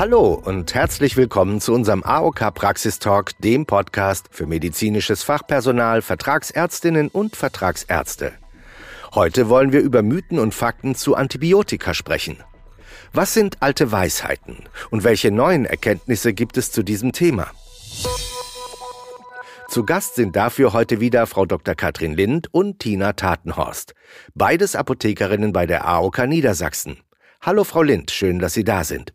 Hallo und herzlich willkommen zu unserem AOK Praxistalk, dem Podcast für medizinisches Fachpersonal, Vertragsärztinnen und Vertragsärzte. Heute wollen wir über Mythen und Fakten zu Antibiotika sprechen. Was sind alte Weisheiten und welche neuen Erkenntnisse gibt es zu diesem Thema? Zu Gast sind dafür heute wieder Frau Dr. Katrin Lind und Tina Tatenhorst, beides Apothekerinnen bei der AOK Niedersachsen. Hallo Frau Lind, schön, dass Sie da sind.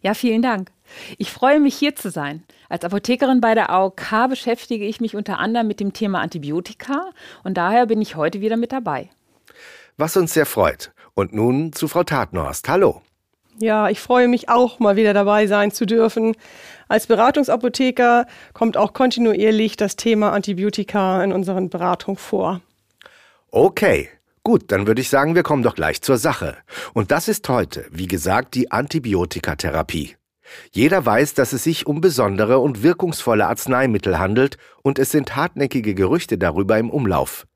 Ja, vielen Dank. Ich freue mich hier zu sein. Als Apothekerin bei der AOK beschäftige ich mich unter anderem mit dem Thema Antibiotika und daher bin ich heute wieder mit dabei. Was uns sehr freut. Und nun zu Frau Tatenhorst. Hallo. Ja, ich freue mich auch, mal wieder dabei sein zu dürfen. Als Beratungsapotheker kommt auch kontinuierlich das Thema Antibiotika in unseren Beratungen vor. Okay, gut, dann würde ich sagen, wir kommen doch gleich zur Sache. Und das ist heute, wie gesagt, die Antibiotikatherapie. Jeder weiß, dass es sich um besondere und wirkungsvolle Arzneimittel handelt und es sind hartnäckige Gerüchte darüber im Umlauf.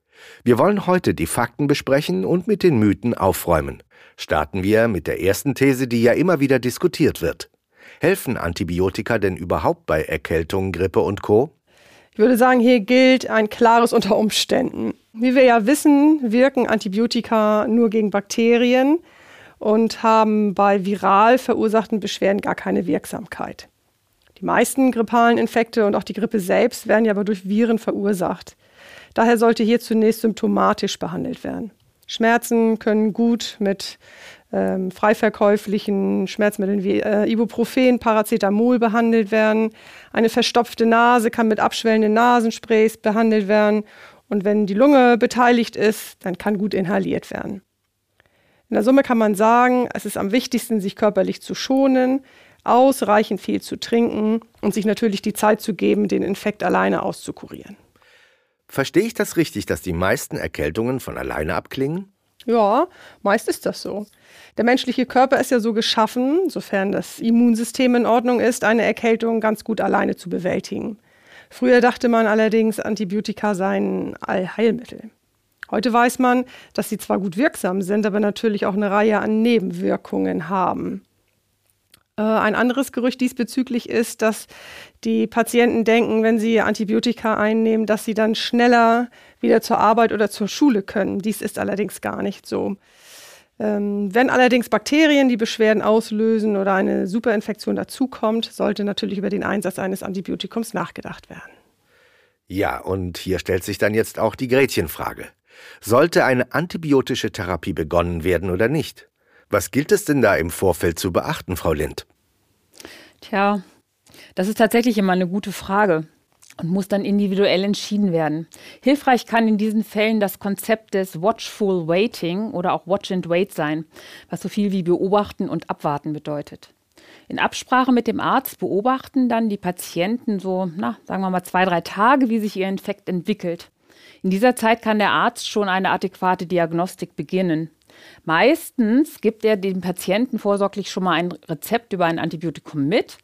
Wir wollen heute die Fakten besprechen und mit den Mythen aufräumen. Starten wir mit der ersten These, die ja immer wieder diskutiert wird. Helfen Antibiotika denn überhaupt bei Erkältung, Grippe und Co? Ich würde sagen, hier gilt ein klares unter Umständen. Wie wir ja wissen, wirken Antibiotika nur gegen Bakterien und haben bei viral verursachten Beschwerden gar keine Wirksamkeit. Die meisten grippalen Infekte und auch die Grippe selbst werden ja aber durch Viren verursacht. Daher sollte hier zunächst symptomatisch behandelt werden. Schmerzen können gut mit ähm, frei verkäuflichen Schmerzmitteln wie äh, Ibuprofen, Paracetamol behandelt werden. Eine verstopfte Nase kann mit abschwellenden Nasensprays behandelt werden. Und wenn die Lunge beteiligt ist, dann kann gut inhaliert werden. In der Summe kann man sagen, es ist am wichtigsten, sich körperlich zu schonen, ausreichend viel zu trinken und sich natürlich die Zeit zu geben, den Infekt alleine auszukurieren. Verstehe ich das richtig, dass die meisten Erkältungen von alleine abklingen? Ja, meist ist das so. Der menschliche Körper ist ja so geschaffen, sofern das Immunsystem in Ordnung ist, eine Erkältung ganz gut alleine zu bewältigen. Früher dachte man allerdings, Antibiotika seien Allheilmittel. Heute weiß man, dass sie zwar gut wirksam sind, aber natürlich auch eine Reihe an Nebenwirkungen haben. Äh, ein anderes Gerücht diesbezüglich ist, dass die Patienten denken, wenn sie Antibiotika einnehmen, dass sie dann schneller wieder zur Arbeit oder zur Schule können. Dies ist allerdings gar nicht so. Ähm, wenn allerdings Bakterien die Beschwerden auslösen oder eine Superinfektion dazukommt, sollte natürlich über den Einsatz eines Antibiotikums nachgedacht werden. Ja, und hier stellt sich dann jetzt auch die Gretchenfrage. Sollte eine antibiotische Therapie begonnen werden oder nicht? Was gilt es denn da im Vorfeld zu beachten, Frau Lind? Tja, das ist tatsächlich immer eine gute Frage und muss dann individuell entschieden werden. Hilfreich kann in diesen Fällen das Konzept des Watchful Waiting oder auch Watch and Wait sein, was so viel wie beobachten und abwarten bedeutet. In Absprache mit dem Arzt beobachten dann die Patienten so, na, sagen wir mal zwei, drei Tage, wie sich ihr Infekt entwickelt. In dieser Zeit kann der Arzt schon eine adäquate Diagnostik beginnen. Meistens gibt er dem Patienten vorsorglich schon mal ein Rezept über ein Antibiotikum mit.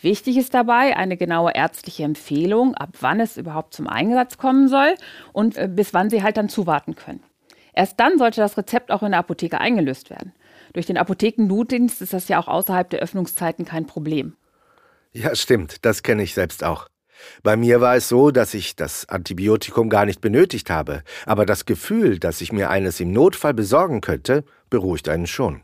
Wichtig ist dabei eine genaue ärztliche Empfehlung, ab wann es überhaupt zum Einsatz kommen soll und äh, bis wann sie halt dann zuwarten können. Erst dann sollte das Rezept auch in der Apotheke eingelöst werden. Durch den Apothekennotdienst ist das ja auch außerhalb der Öffnungszeiten kein Problem. Ja, stimmt, das kenne ich selbst auch. Bei mir war es so, dass ich das Antibiotikum gar nicht benötigt habe, aber das Gefühl, dass ich mir eines im Notfall besorgen könnte, beruhigt einen schon.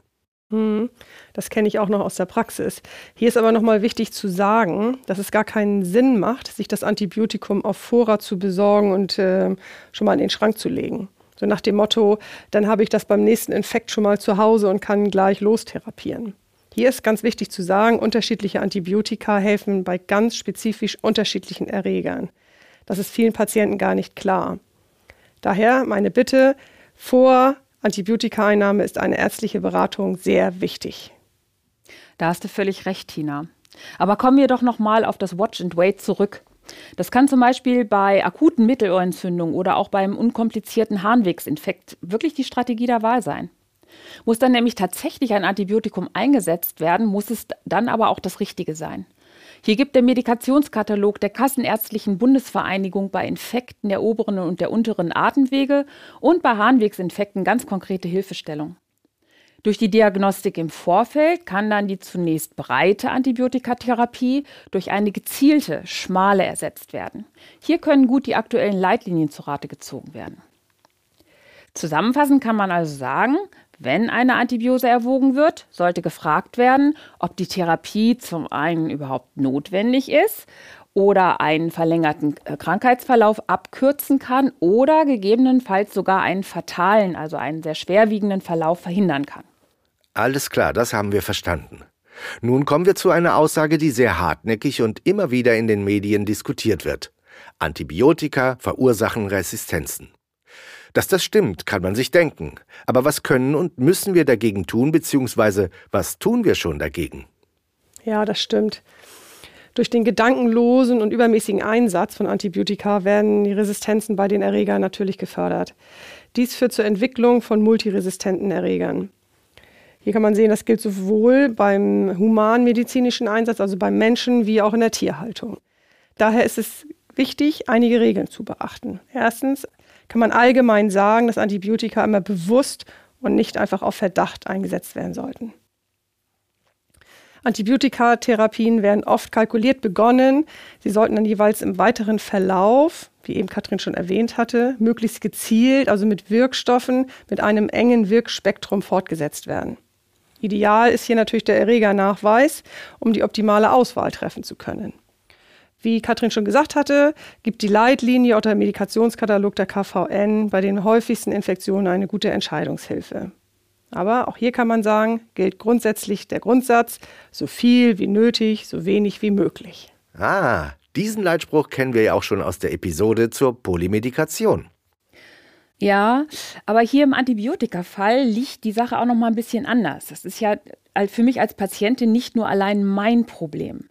Hm, das kenne ich auch noch aus der Praxis. Hier ist aber nochmal wichtig zu sagen, dass es gar keinen Sinn macht, sich das Antibiotikum auf Vorrat zu besorgen und äh, schon mal in den Schrank zu legen. So nach dem Motto, dann habe ich das beim nächsten Infekt schon mal zu Hause und kann gleich lostherapieren. Hier ist ganz wichtig zu sagen, unterschiedliche Antibiotika helfen bei ganz spezifisch unterschiedlichen Erregern. Das ist vielen Patienten gar nicht klar. Daher meine Bitte, vor Antibiotikaeinnahme ist eine ärztliche Beratung sehr wichtig. Da hast du völlig recht, Tina. Aber kommen wir doch noch mal auf das Watch and Wait zurück. Das kann zum Beispiel bei akuten Mittelohrentzündungen oder auch beim unkomplizierten Harnwegsinfekt wirklich die Strategie der Wahl sein. Muss dann nämlich tatsächlich ein Antibiotikum eingesetzt werden, muss es dann aber auch das Richtige sein. Hier gibt der Medikationskatalog der Kassenärztlichen Bundesvereinigung bei Infekten der oberen und der unteren Atemwege und bei Harnwegsinfekten ganz konkrete Hilfestellung. Durch die Diagnostik im Vorfeld kann dann die zunächst breite Antibiotikatherapie durch eine gezielte, schmale ersetzt werden. Hier können gut die aktuellen Leitlinien zu Rate gezogen werden. Zusammenfassend kann man also sagen, wenn eine Antibiose erwogen wird, sollte gefragt werden, ob die Therapie zum einen überhaupt notwendig ist oder einen verlängerten äh, Krankheitsverlauf abkürzen kann oder gegebenenfalls sogar einen fatalen, also einen sehr schwerwiegenden Verlauf verhindern kann. Alles klar, das haben wir verstanden. Nun kommen wir zu einer Aussage, die sehr hartnäckig und immer wieder in den Medien diskutiert wird. Antibiotika verursachen Resistenzen. Dass das stimmt, kann man sich denken. Aber was können und müssen wir dagegen tun, beziehungsweise was tun wir schon dagegen? Ja, das stimmt. Durch den gedankenlosen und übermäßigen Einsatz von Antibiotika werden die Resistenzen bei den Erregern natürlich gefördert. Dies führt zur Entwicklung von multiresistenten Erregern. Hier kann man sehen, das gilt sowohl beim humanmedizinischen Einsatz, also beim Menschen, wie auch in der Tierhaltung. Daher ist es wichtig, einige Regeln zu beachten. Erstens kann man allgemein sagen, dass Antibiotika immer bewusst und nicht einfach auf Verdacht eingesetzt werden sollten. Antibiotikatherapien werden oft kalkuliert begonnen. Sie sollten dann jeweils im weiteren Verlauf, wie eben Katrin schon erwähnt hatte, möglichst gezielt, also mit Wirkstoffen mit einem engen Wirkspektrum fortgesetzt werden. Ideal ist hier natürlich der Erregernachweis, um die optimale Auswahl treffen zu können. Wie Katrin schon gesagt hatte, gibt die Leitlinie oder der Medikationskatalog der KVN bei den häufigsten Infektionen eine gute Entscheidungshilfe. Aber auch hier kann man sagen, gilt grundsätzlich der Grundsatz, so viel wie nötig, so wenig wie möglich. Ah, diesen Leitspruch kennen wir ja auch schon aus der Episode zur Polymedikation. Ja, aber hier im Antibiotikafall liegt die Sache auch noch mal ein bisschen anders. Das ist ja für mich als Patientin nicht nur allein mein Problem.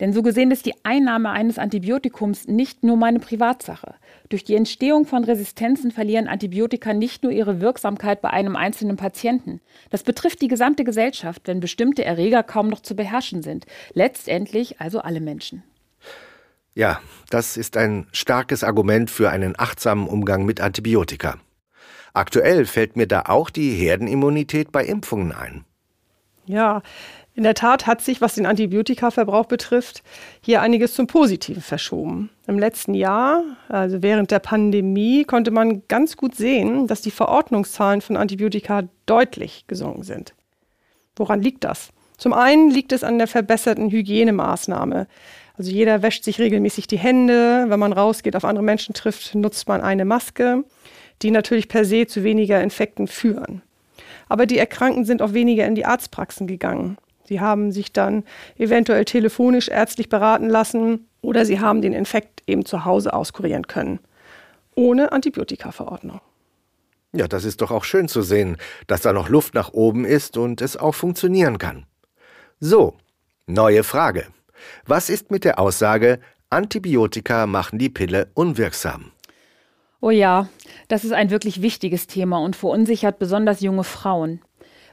Denn so gesehen ist die Einnahme eines Antibiotikums nicht nur meine Privatsache. Durch die Entstehung von Resistenzen verlieren Antibiotika nicht nur ihre Wirksamkeit bei einem einzelnen Patienten. Das betrifft die gesamte Gesellschaft, wenn bestimmte Erreger kaum noch zu beherrschen sind. Letztendlich also alle Menschen. Ja, das ist ein starkes Argument für einen achtsamen Umgang mit Antibiotika. Aktuell fällt mir da auch die Herdenimmunität bei Impfungen ein. Ja, in der Tat hat sich, was den Antibiotikaverbrauch betrifft, hier einiges zum Positiven verschoben. Im letzten Jahr, also während der Pandemie, konnte man ganz gut sehen, dass die Verordnungszahlen von Antibiotika deutlich gesunken sind. Woran liegt das? Zum einen liegt es an der verbesserten Hygienemaßnahme. Also jeder wäscht sich regelmäßig die Hände. Wenn man rausgeht, auf andere Menschen trifft, nutzt man eine Maske, die natürlich per se zu weniger Infekten führen. Aber die Erkrankten sind auch weniger in die Arztpraxen gegangen. Sie haben sich dann eventuell telefonisch ärztlich beraten lassen oder sie haben den Infekt eben zu Hause auskurieren können. Ohne Antibiotikaverordnung. Ja, das ist doch auch schön zu sehen, dass da noch Luft nach oben ist und es auch funktionieren kann. So, neue Frage. Was ist mit der Aussage, Antibiotika machen die Pille unwirksam? Oh ja, das ist ein wirklich wichtiges Thema und verunsichert besonders junge Frauen.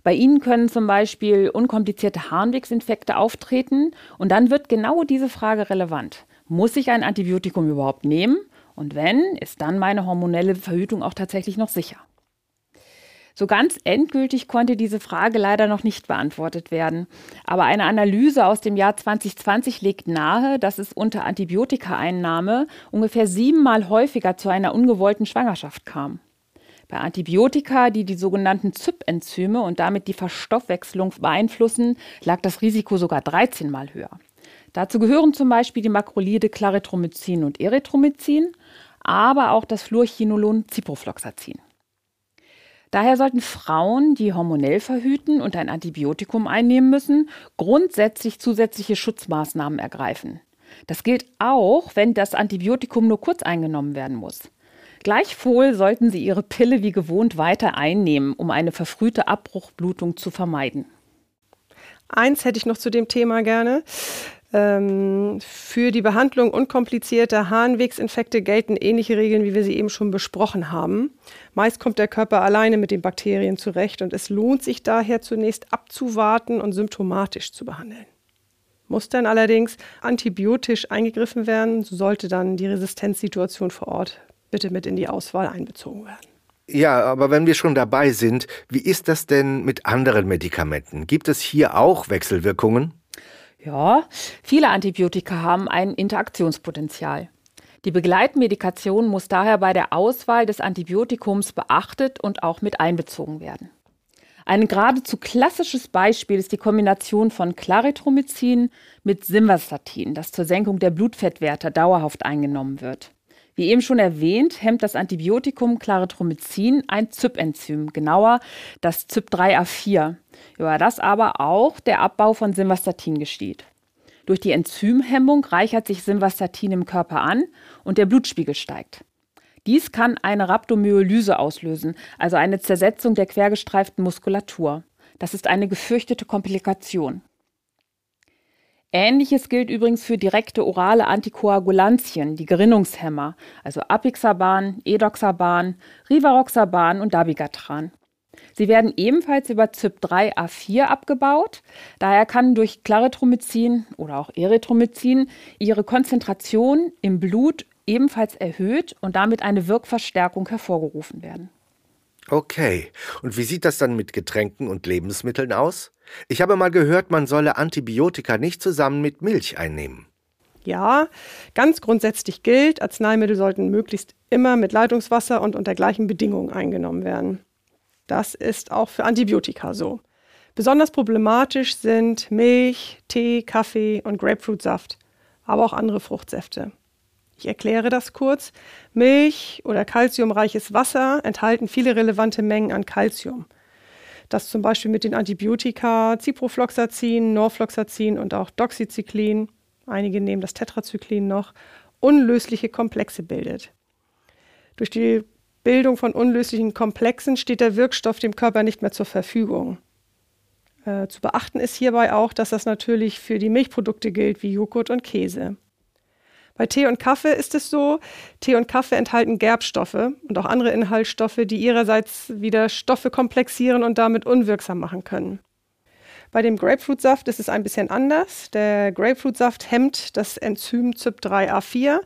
Bei ihnen können zum Beispiel unkomplizierte Harnwegsinfekte auftreten und dann wird genau diese Frage relevant. Muss ich ein Antibiotikum überhaupt nehmen? Und wenn, ist dann meine hormonelle Verhütung auch tatsächlich noch sicher? So ganz endgültig konnte diese Frage leider noch nicht beantwortet werden. Aber eine Analyse aus dem Jahr 2020 legt nahe, dass es unter Antibiotikaeinnahme ungefähr siebenmal häufiger zu einer ungewollten Schwangerschaft kam. Bei Antibiotika, die die sogenannten ZYP-Enzyme und damit die Verstoffwechslung beeinflussen, lag das Risiko sogar 13 Mal höher. Dazu gehören zum Beispiel die Makrolide Clarithromycin und Erythromycin, aber auch das Fluorchinolon Ciprofloxacin. Daher sollten Frauen, die hormonell verhüten und ein Antibiotikum einnehmen müssen, grundsätzlich zusätzliche Schutzmaßnahmen ergreifen. Das gilt auch, wenn das Antibiotikum nur kurz eingenommen werden muss. Gleichwohl sollten Sie Ihre Pille wie gewohnt weiter einnehmen, um eine verfrühte Abbruchblutung zu vermeiden. Eins hätte ich noch zu dem Thema gerne. Ähm, für die Behandlung unkomplizierter Harnwegsinfekte gelten ähnliche Regeln, wie wir sie eben schon besprochen haben. Meist kommt der Körper alleine mit den Bakterien zurecht und es lohnt sich daher zunächst abzuwarten und symptomatisch zu behandeln. Muss dann allerdings antibiotisch eingegriffen werden, so sollte dann die Resistenzsituation vor Ort bitte mit in die Auswahl einbezogen werden. Ja, aber wenn wir schon dabei sind, wie ist das denn mit anderen Medikamenten? Gibt es hier auch Wechselwirkungen? Ja, viele Antibiotika haben ein Interaktionspotenzial. Die Begleitmedikation muss daher bei der Auswahl des Antibiotikums beachtet und auch mit einbezogen werden. Ein geradezu klassisches Beispiel ist die Kombination von Claritromycin mit Simvastatin, das zur Senkung der Blutfettwerte dauerhaft eingenommen wird. Wie eben schon erwähnt, hemmt das Antibiotikum Claritromycin ein ZYP-Enzym, genauer das ZYP3A4, über das aber auch der Abbau von Simvastatin geschieht. Durch die Enzymhemmung reichert sich Simvastatin im Körper an und der Blutspiegel steigt. Dies kann eine Rhabdomyolyse auslösen, also eine Zersetzung der quergestreiften Muskulatur. Das ist eine gefürchtete Komplikation. Ähnliches gilt übrigens für direkte orale Antikoagulantien, die Gerinnungshemmer, also Apixaban, Edoxaban, Rivaroxaban und Dabigatran. Sie werden ebenfalls über CYP3A4 abgebaut. Daher kann durch Claritromycin oder auch Erythromycin ihre Konzentration im Blut ebenfalls erhöht und damit eine Wirkverstärkung hervorgerufen werden. Okay, und wie sieht das dann mit Getränken und Lebensmitteln aus? Ich habe mal gehört, man solle Antibiotika nicht zusammen mit Milch einnehmen. Ja, ganz grundsätzlich gilt, Arzneimittel sollten möglichst immer mit Leitungswasser und unter gleichen Bedingungen eingenommen werden. Das ist auch für Antibiotika so. Besonders problematisch sind Milch, Tee, Kaffee und Grapefruitsaft, aber auch andere Fruchtsäfte. Ich erkläre das kurz. Milch oder kalziumreiches Wasser enthalten viele relevante Mengen an Kalzium. Das zum Beispiel mit den Antibiotika Ciprofloxacin, Norfloxacin und auch Doxycyclin, einige nehmen das Tetrazyklin noch, unlösliche Komplexe bildet. Durch die Bildung von unlöslichen Komplexen steht der Wirkstoff dem Körper nicht mehr zur Verfügung. Äh, zu beachten ist hierbei auch, dass das natürlich für die Milchprodukte gilt wie Joghurt und Käse. Bei Tee und Kaffee ist es so, Tee und Kaffee enthalten Gerbstoffe und auch andere Inhaltsstoffe, die ihrerseits wieder Stoffe komplexieren und damit unwirksam machen können. Bei dem Grapefruitsaft ist es ein bisschen anders. Der Grapefruitsaft hemmt das Enzym CYP3A4,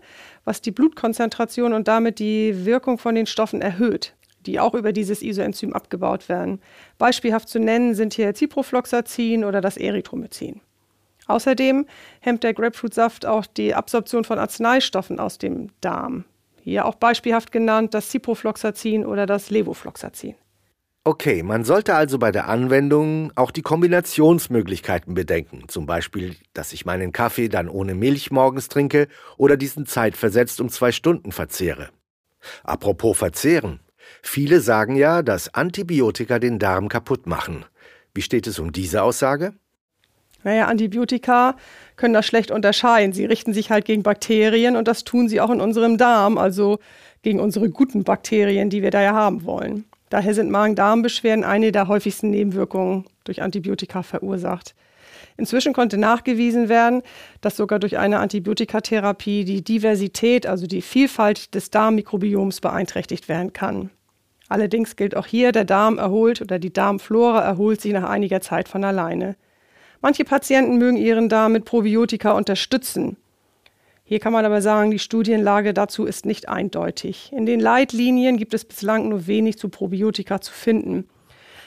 was die Blutkonzentration und damit die Wirkung von den Stoffen erhöht, die auch über dieses Isoenzym abgebaut werden. Beispielhaft zu nennen sind hier Ciprofloxacin oder das Erythromycin. Außerdem hemmt der Grapefruitsaft auch die Absorption von Arzneistoffen aus dem Darm. Hier auch beispielhaft genannt das Ciprofloxacin oder das Levofloxacin. Okay, man sollte also bei der Anwendung auch die Kombinationsmöglichkeiten bedenken. Zum Beispiel, dass ich meinen Kaffee dann ohne Milch morgens trinke oder diesen zeitversetzt um zwei Stunden verzehre. Apropos verzehren. Viele sagen ja, dass Antibiotika den Darm kaputt machen. Wie steht es um diese Aussage? Naja, Antibiotika können das schlecht unterscheiden. Sie richten sich halt gegen Bakterien und das tun sie auch in unserem Darm, also gegen unsere guten Bakterien, die wir da ja haben wollen. Daher sind Magen-Darm-Beschwerden eine der häufigsten Nebenwirkungen durch Antibiotika verursacht. Inzwischen konnte nachgewiesen werden, dass sogar durch eine Antibiotikatherapie die Diversität, also die Vielfalt des Darmmikrobioms beeinträchtigt werden kann. Allerdings gilt auch hier, der Darm erholt oder die Darmflora erholt sich nach einiger Zeit von alleine. Manche Patienten mögen ihren Darm mit Probiotika unterstützen. Hier kann man aber sagen, die Studienlage dazu ist nicht eindeutig. In den Leitlinien gibt es bislang nur wenig zu Probiotika zu finden.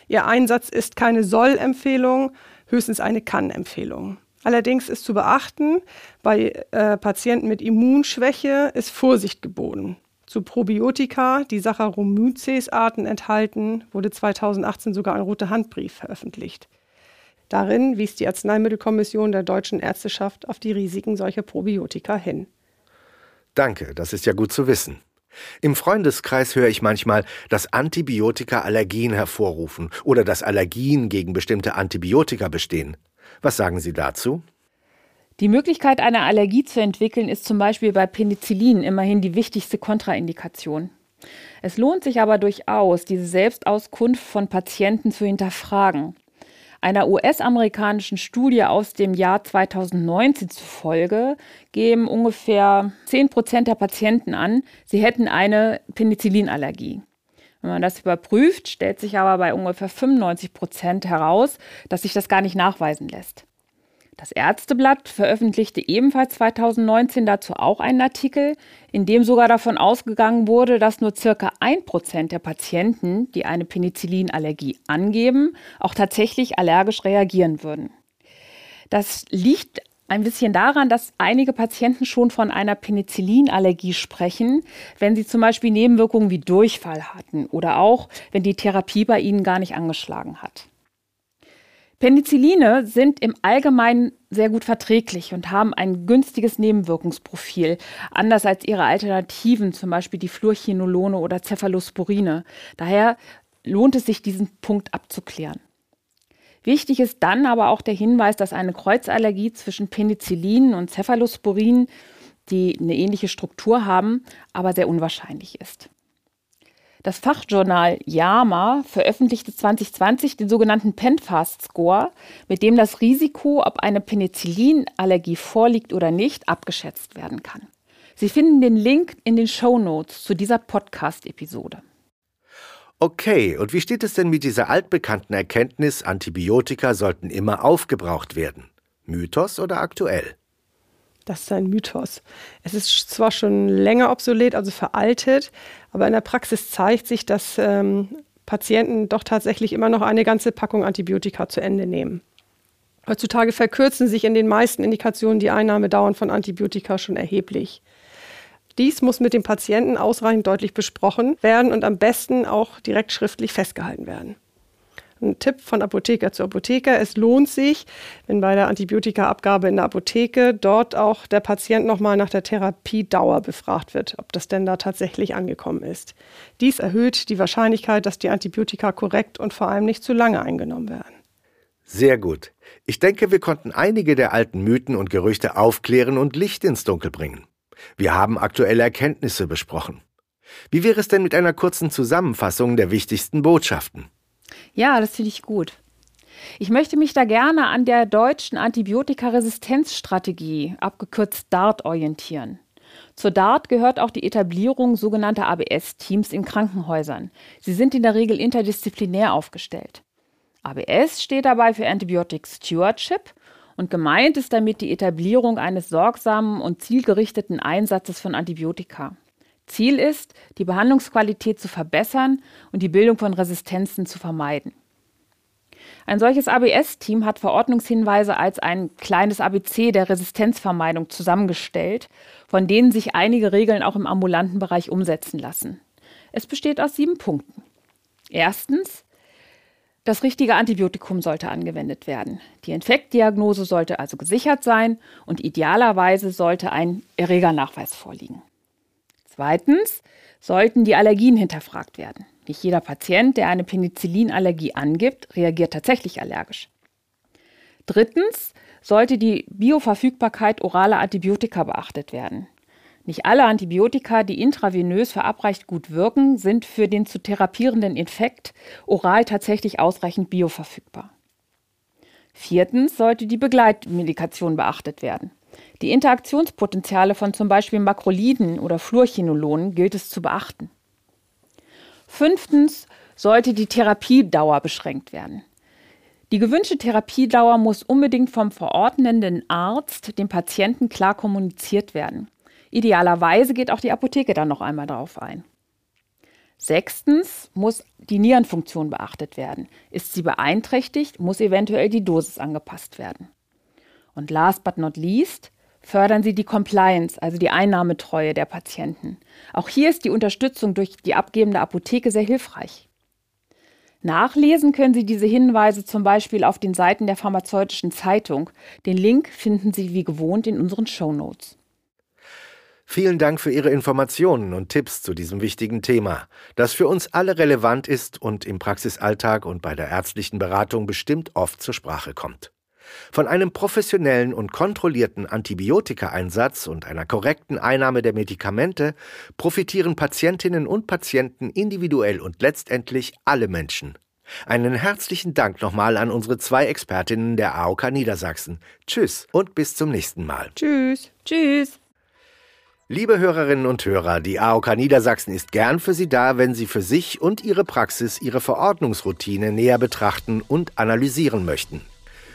Ihr Einsatz ist keine Soll-Empfehlung, höchstens eine Kann-Empfehlung. Allerdings ist zu beachten, bei äh, Patienten mit Immunschwäche ist Vorsicht geboten. Zu Probiotika, die Saccharomyces-Arten enthalten, wurde 2018 sogar ein roter Handbrief veröffentlicht. Darin wies die Arzneimittelkommission der deutschen Ärzteschaft auf die Risiken solcher Probiotika hin. Danke, das ist ja gut zu wissen. Im Freundeskreis höre ich manchmal, dass Antibiotika Allergien hervorrufen oder dass Allergien gegen bestimmte Antibiotika bestehen. Was sagen Sie dazu? Die Möglichkeit, eine Allergie zu entwickeln, ist zum Beispiel bei Penicillin immerhin die wichtigste Kontraindikation. Es lohnt sich aber durchaus, diese Selbstauskunft von Patienten zu hinterfragen. Einer US-amerikanischen Studie aus dem Jahr 2019 zufolge geben ungefähr 10 Prozent der Patienten an, sie hätten eine Penicillinallergie. Wenn man das überprüft, stellt sich aber bei ungefähr 95 Prozent heraus, dass sich das gar nicht nachweisen lässt. Das Ärzteblatt veröffentlichte ebenfalls 2019 dazu auch einen Artikel, in dem sogar davon ausgegangen wurde, dass nur circa ein Prozent der Patienten, die eine Penicillinallergie angeben, auch tatsächlich allergisch reagieren würden. Das liegt ein bisschen daran, dass einige Patienten schon von einer Penicillinallergie sprechen, wenn sie zum Beispiel Nebenwirkungen wie Durchfall hatten oder auch, wenn die Therapie bei ihnen gar nicht angeschlagen hat. Penicilline sind im Allgemeinen sehr gut verträglich und haben ein günstiges Nebenwirkungsprofil, anders als ihre Alternativen, zum Beispiel die Fluorchinolone oder Cephalosporine. Daher lohnt es sich, diesen Punkt abzuklären. Wichtig ist dann aber auch der Hinweis, dass eine Kreuzallergie zwischen Penicillin und Cephalosporin, die eine ähnliche Struktur haben, aber sehr unwahrscheinlich ist. Das Fachjournal JAMA veröffentlichte 2020 den sogenannten PenFast-Score, mit dem das Risiko, ob eine Penicillinallergie vorliegt oder nicht, abgeschätzt werden kann. Sie finden den Link in den Show Notes zu dieser Podcast-Episode. Okay, und wie steht es denn mit dieser altbekannten Erkenntnis, Antibiotika sollten immer aufgebraucht werden? Mythos oder aktuell? Das ist ein Mythos. Es ist zwar schon länger obsolet, also veraltet, aber in der Praxis zeigt sich, dass ähm, Patienten doch tatsächlich immer noch eine ganze Packung Antibiotika zu Ende nehmen. Heutzutage verkürzen sich in den meisten Indikationen die Einnahmedauern von Antibiotika schon erheblich. Dies muss mit dem Patienten ausreichend deutlich besprochen werden und am besten auch direkt schriftlich festgehalten werden. Ein Tipp von Apotheker zu Apotheker. Es lohnt sich, wenn bei der Antibiotikaabgabe in der Apotheke dort auch der Patient nochmal nach der Therapiedauer befragt wird, ob das denn da tatsächlich angekommen ist. Dies erhöht die Wahrscheinlichkeit, dass die Antibiotika korrekt und vor allem nicht zu lange eingenommen werden. Sehr gut. Ich denke, wir konnten einige der alten Mythen und Gerüchte aufklären und Licht ins Dunkel bringen. Wir haben aktuelle Erkenntnisse besprochen. Wie wäre es denn mit einer kurzen Zusammenfassung der wichtigsten Botschaften? Ja, das finde ich gut. Ich möchte mich da gerne an der deutschen Antibiotikaresistenzstrategie, abgekürzt DART, orientieren. Zur DART gehört auch die Etablierung sogenannter ABS-Teams in Krankenhäusern. Sie sind in der Regel interdisziplinär aufgestellt. ABS steht dabei für Antibiotic Stewardship und gemeint ist damit die Etablierung eines sorgsamen und zielgerichteten Einsatzes von Antibiotika. Ziel ist, die Behandlungsqualität zu verbessern und die Bildung von Resistenzen zu vermeiden. Ein solches ABS-Team hat Verordnungshinweise als ein kleines ABC der Resistenzvermeidung zusammengestellt, von denen sich einige Regeln auch im ambulanten Bereich umsetzen lassen. Es besteht aus sieben Punkten. Erstens, das richtige Antibiotikum sollte angewendet werden. Die Infektdiagnose sollte also gesichert sein und idealerweise sollte ein Erregernachweis vorliegen. Zweitens sollten die Allergien hinterfragt werden. Nicht jeder Patient, der eine Penicillinallergie angibt, reagiert tatsächlich allergisch. Drittens sollte die Bioverfügbarkeit oraler Antibiotika beachtet werden. Nicht alle Antibiotika, die intravenös verabreicht gut wirken, sind für den zu therapierenden Infekt oral tatsächlich ausreichend bioverfügbar. Viertens sollte die Begleitmedikation beachtet werden. Die Interaktionspotenziale von zum Beispiel Makroliden oder Fluorchinolonen gilt es zu beachten. Fünftens sollte die Therapiedauer beschränkt werden. Die gewünschte Therapiedauer muss unbedingt vom verordnenden Arzt dem Patienten klar kommuniziert werden. Idealerweise geht auch die Apotheke dann noch einmal darauf ein. Sechstens muss die Nierenfunktion beachtet werden. Ist sie beeinträchtigt, muss eventuell die Dosis angepasst werden. Und last but not least, fördern sie die Compliance, also die Einnahmetreue der Patienten. Auch hier ist die Unterstützung durch die abgebende Apotheke sehr hilfreich. Nachlesen können Sie diese Hinweise zum Beispiel auf den Seiten der Pharmazeutischen Zeitung. Den Link finden Sie wie gewohnt in unseren Show Notes. Vielen Dank für Ihre Informationen und Tipps zu diesem wichtigen Thema, das für uns alle relevant ist und im Praxisalltag und bei der ärztlichen Beratung bestimmt oft zur Sprache kommt. Von einem professionellen und kontrollierten Antibiotikaeinsatz und einer korrekten Einnahme der Medikamente profitieren Patientinnen und Patienten individuell und letztendlich alle Menschen. Einen herzlichen Dank nochmal an unsere zwei Expertinnen der AOK Niedersachsen. Tschüss und bis zum nächsten Mal. Tschüss. Tschüss. Liebe Hörerinnen und Hörer, die AOK Niedersachsen ist gern für Sie da, wenn Sie für sich und Ihre Praxis Ihre Verordnungsroutine näher betrachten und analysieren möchten.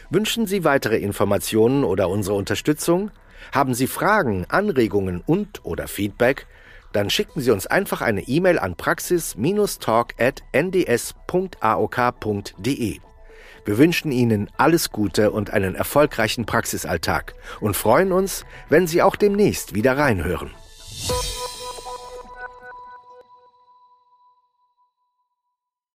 Wünschen Sie weitere Informationen oder unsere Unterstützung? Haben Sie Fragen, Anregungen und oder Feedback? Dann schicken Sie uns einfach eine E-Mail an praxis-talk@nds.aok.de. Wir wünschen Ihnen alles Gute und einen erfolgreichen Praxisalltag und freuen uns, wenn Sie auch demnächst wieder reinhören.